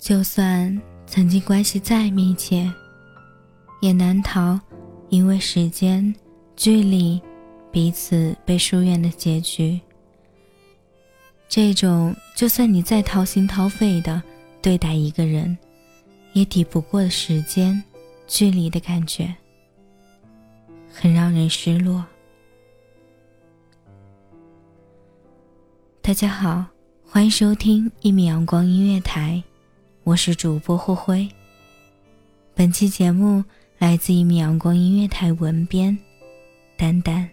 就算曾经关系再密切，也难逃因为时间、距离，彼此被疏远的结局。这种就算你再掏心掏肺的对待一个人，也抵不过时间、距离的感觉，很让人失落。大家好，欢迎收听一米阳光音乐台。我是主播霍辉。本期节目来自一米阳光音乐台文编丹丹。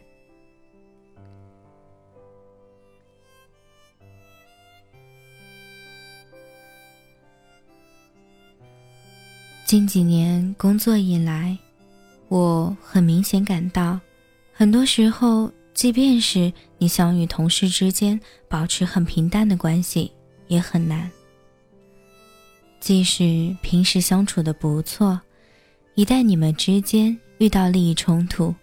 近几年工作以来，我很明显感到，很多时候，即便是你想与同事之间保持很平淡的关系，也很难。即使平时相处的不错，一旦你们之间遇到利益冲突，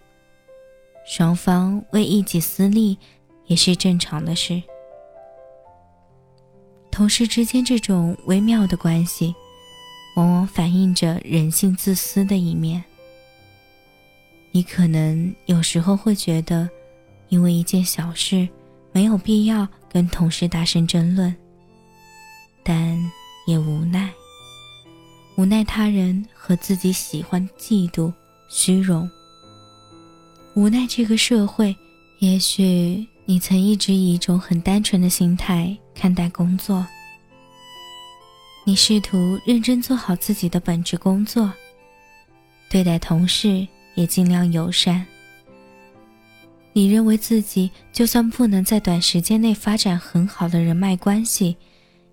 双方为一己私利也是正常的事。同事之间这种微妙的关系，往往反映着人性自私的一面。你可能有时候会觉得，因为一件小事，没有必要跟同事大声争论，但。也无奈，无奈他人和自己喜欢嫉妒、虚荣，无奈这个社会。也许你曾一直以一种很单纯的心态看待工作，你试图认真做好自己的本职工作，对待同事也尽量友善。你认为自己就算不能在短时间内发展很好的人脉关系。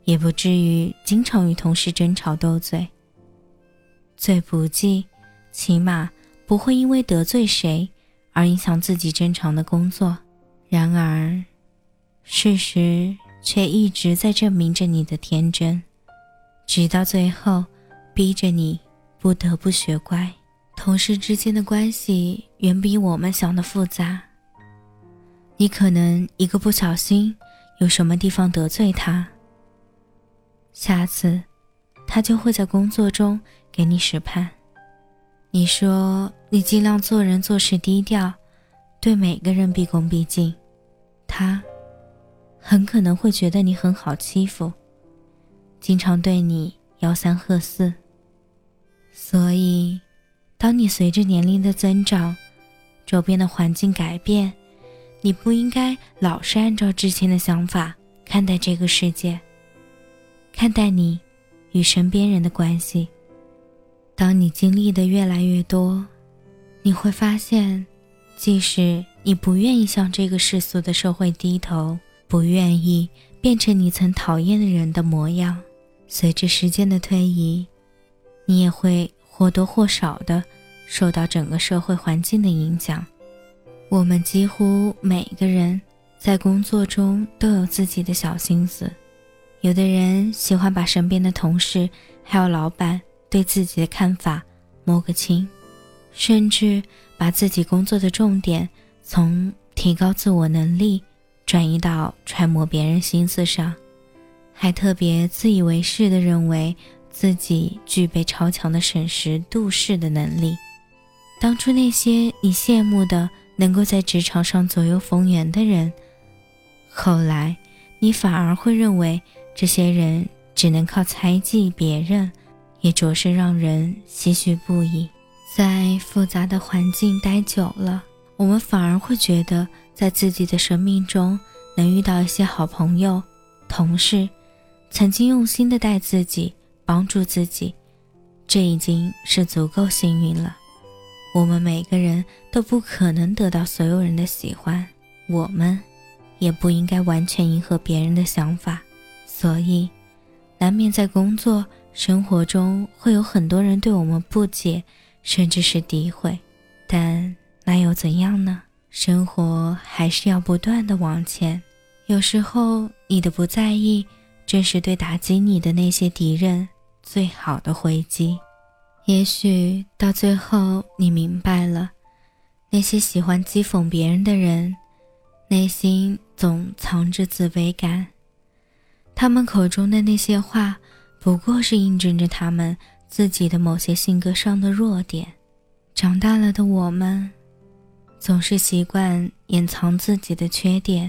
也不至于经常与同事争吵斗嘴。最不济，起码不会因为得罪谁而影响自己正常的工作。然而，事实却一直在证明着你的天真，直到最后，逼着你不得不学乖。同事之间的关系远比我们想的复杂。你可能一个不小心，有什么地方得罪他。下次，他就会在工作中给你使绊。你说你尽量做人做事低调，对每个人毕恭毕敬，他很可能会觉得你很好欺负，经常对你吆三喝四。所以，当你随着年龄的增长，周边的环境改变，你不应该老是按照之前的想法看待这个世界。看待你与身边人的关系。当你经历的越来越多，你会发现，即使你不愿意向这个世俗的社会低头，不愿意变成你曾讨厌的人的模样，随着时间的推移，你也会或多或少的受到整个社会环境的影响。我们几乎每个人在工作中都有自己的小心思。有的人喜欢把身边的同事还有老板对自己的看法摸个清，甚至把自己工作的重点从提高自我能力转移到揣摩别人心思上，还特别自以为是的认为自己具备超强的审时度势的能力。当初那些你羡慕的能够在职场上左右逢源的人，后来你反而会认为。这些人只能靠猜忌别人，也着实让人唏嘘不已。在复杂的环境待久了，我们反而会觉得，在自己的生命中能遇到一些好朋友、同事，曾经用心的待自己、帮助自己，这已经是足够幸运了。我们每个人都不可能得到所有人的喜欢，我们也不应该完全迎合别人的想法，所以难免在工作生活中会有很多人对我们不解，甚至是诋毁。但那又怎样呢？生活还是要不断的往前。有时候你的不在意，正是对打击你的那些敌人最好的回击。也许到最后，你明白了，那些喜欢讥讽别人的人，内心总藏着自卑感。他们口中的那些话，不过是印证着他们自己的某些性格上的弱点。长大了的我们，总是习惯掩藏自己的缺点，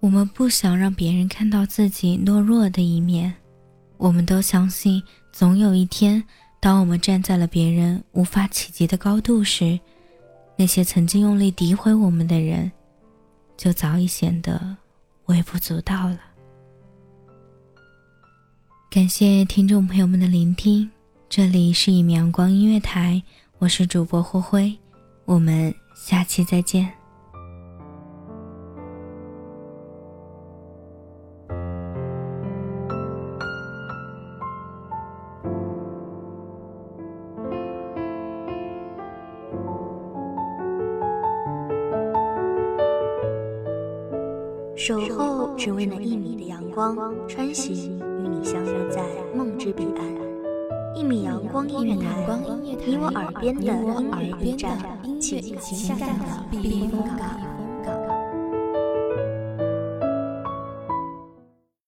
我们不想让别人看到自己懦弱的一面。我们都相信，总有一天。当我们站在了别人无法企及的高度时，那些曾经用力诋毁我们的人，就早已显得微不足道了。感谢听众朋友们的聆听，这里是一米阳光音乐台，我是主播霍辉，我们下期再见。守候只为那一米的阳光，穿行与你相约在梦之彼岸。一米阳光音乐台，你我耳边的音乐驿站，情感的避风港。